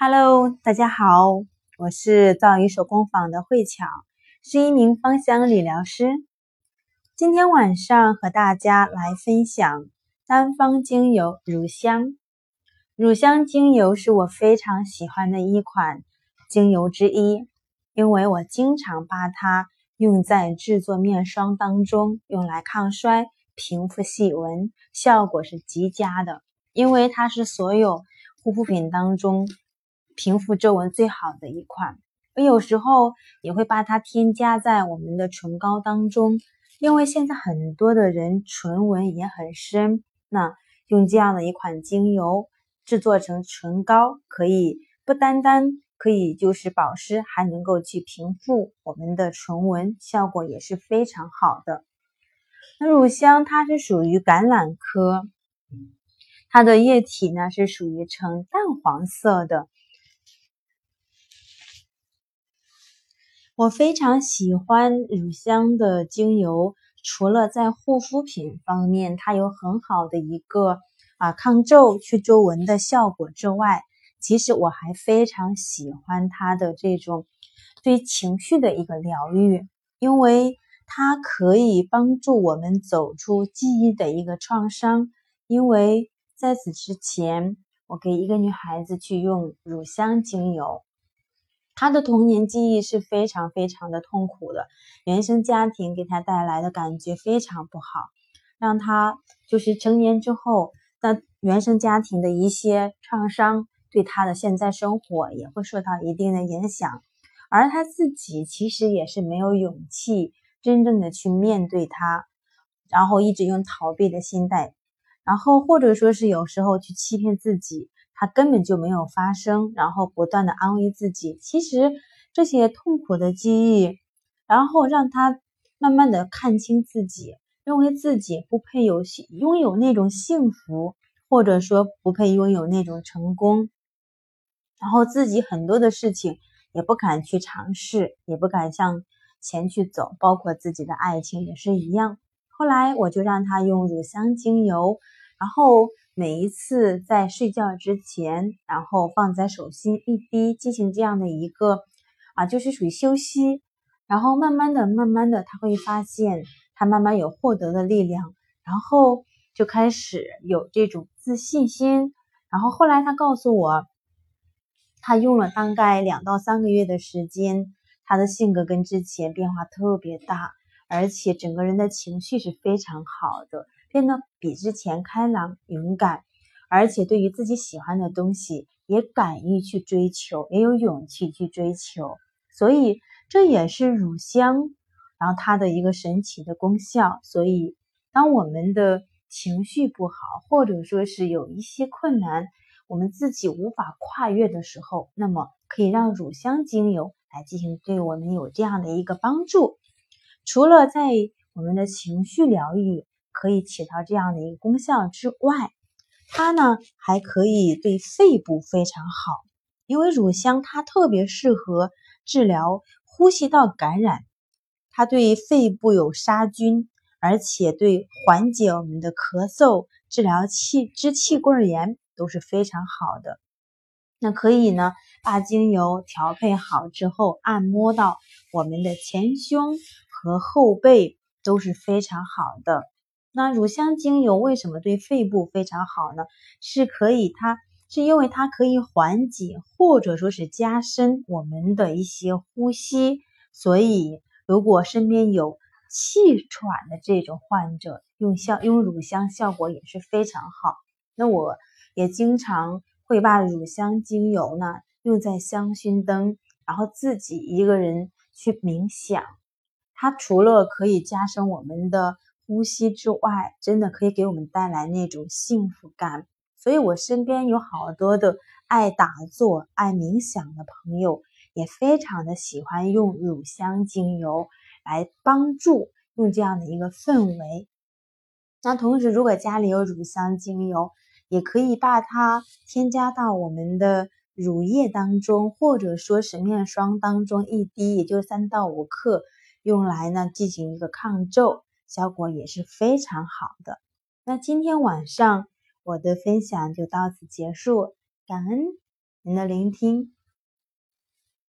Hello，大家好，我是造鱼手工坊的慧巧，是一名芳香理疗师。今天晚上和大家来分享单方精油乳香。乳香精油是我非常喜欢的一款精油之一，因为我经常把它用在制作面霜当中，用来抗衰、平复细纹，效果是极佳的。因为它是所有护肤品当中。平复皱纹最好的一款，我有时候也会把它添加在我们的唇膏当中，因为现在很多的人唇纹也很深，那用这样的一款精油制作成唇膏，可以不单单可以就是保湿，还能够去平复我们的唇纹，效果也是非常好的。那乳香它是属于橄榄科，它的液体呢是属于呈淡黄色的。我非常喜欢乳香的精油，除了在护肤品方面它有很好的一个啊抗皱、去皱纹的效果之外，其实我还非常喜欢它的这种对情绪的一个疗愈，因为它可以帮助我们走出记忆的一个创伤。因为在此之前，我给一个女孩子去用乳香精油。他的童年记忆是非常非常的痛苦的，原生家庭给他带来的感觉非常不好，让他就是成年之后，那原生家庭的一些创伤对他的现在生活也会受到一定的影响，而他自己其实也是没有勇气真正的去面对他，然后一直用逃避的心态，然后或者说是有时候去欺骗自己。他根本就没有发生，然后不断的安慰自己。其实这些痛苦的记忆，然后让他慢慢的看清自己，认为自己不配有拥有那种幸福，或者说不配拥有那种成功，然后自己很多的事情也不敢去尝试，也不敢向前去走，包括自己的爱情也是一样。后来我就让他用乳香精油，然后。每一次在睡觉之前，然后放在手心一滴，进行这样的一个啊，就是属于休息。然后慢慢的、慢慢的，他会发现他慢慢有获得的力量，然后就开始有这种自信心。然后后来他告诉我，他用了大概两到三个月的时间，他的性格跟之前变化特别大，而且整个人的情绪是非常好的。变得比之前开朗、勇敢，而且对于自己喜欢的东西也敢于去追求，也有勇气去追求。所以这也是乳香，然后它的一个神奇的功效。所以，当我们的情绪不好，或者说是有一些困难，我们自己无法跨越的时候，那么可以让乳香精油来进行对我们有这样的一个帮助。除了在我们的情绪疗愈。可以起到这样的一个功效之外，它呢还可以对肺部非常好，因为乳香它特别适合治疗呼吸道感染，它对肺部有杀菌，而且对缓解我们的咳嗽、治疗气支气管炎都是非常好的。那可以呢把精油调配好之后，按摩到我们的前胸和后背都是非常好的。那乳香精油为什么对肺部非常好呢？是可以，它是因为它可以缓解或者说是加深我们的一些呼吸，所以如果身边有气喘的这种患者，用香用乳香效果也是非常好。那我也经常会把乳香精油呢用在香薰灯，然后自己一个人去冥想，它除了可以加深我们的。呼吸之外，真的可以给我们带来那种幸福感。所以我身边有好多的爱打坐、爱冥想的朋友，也非常的喜欢用乳香精油来帮助，用这样的一个氛围。那同时，如果家里有乳香精油，也可以把它添加到我们的乳液当中，或者说是面霜当中一滴，也就三到五克，用来呢进行一个抗皱。效果也是非常好的。那今天晚上我的分享就到此结束，感恩。您的聆听。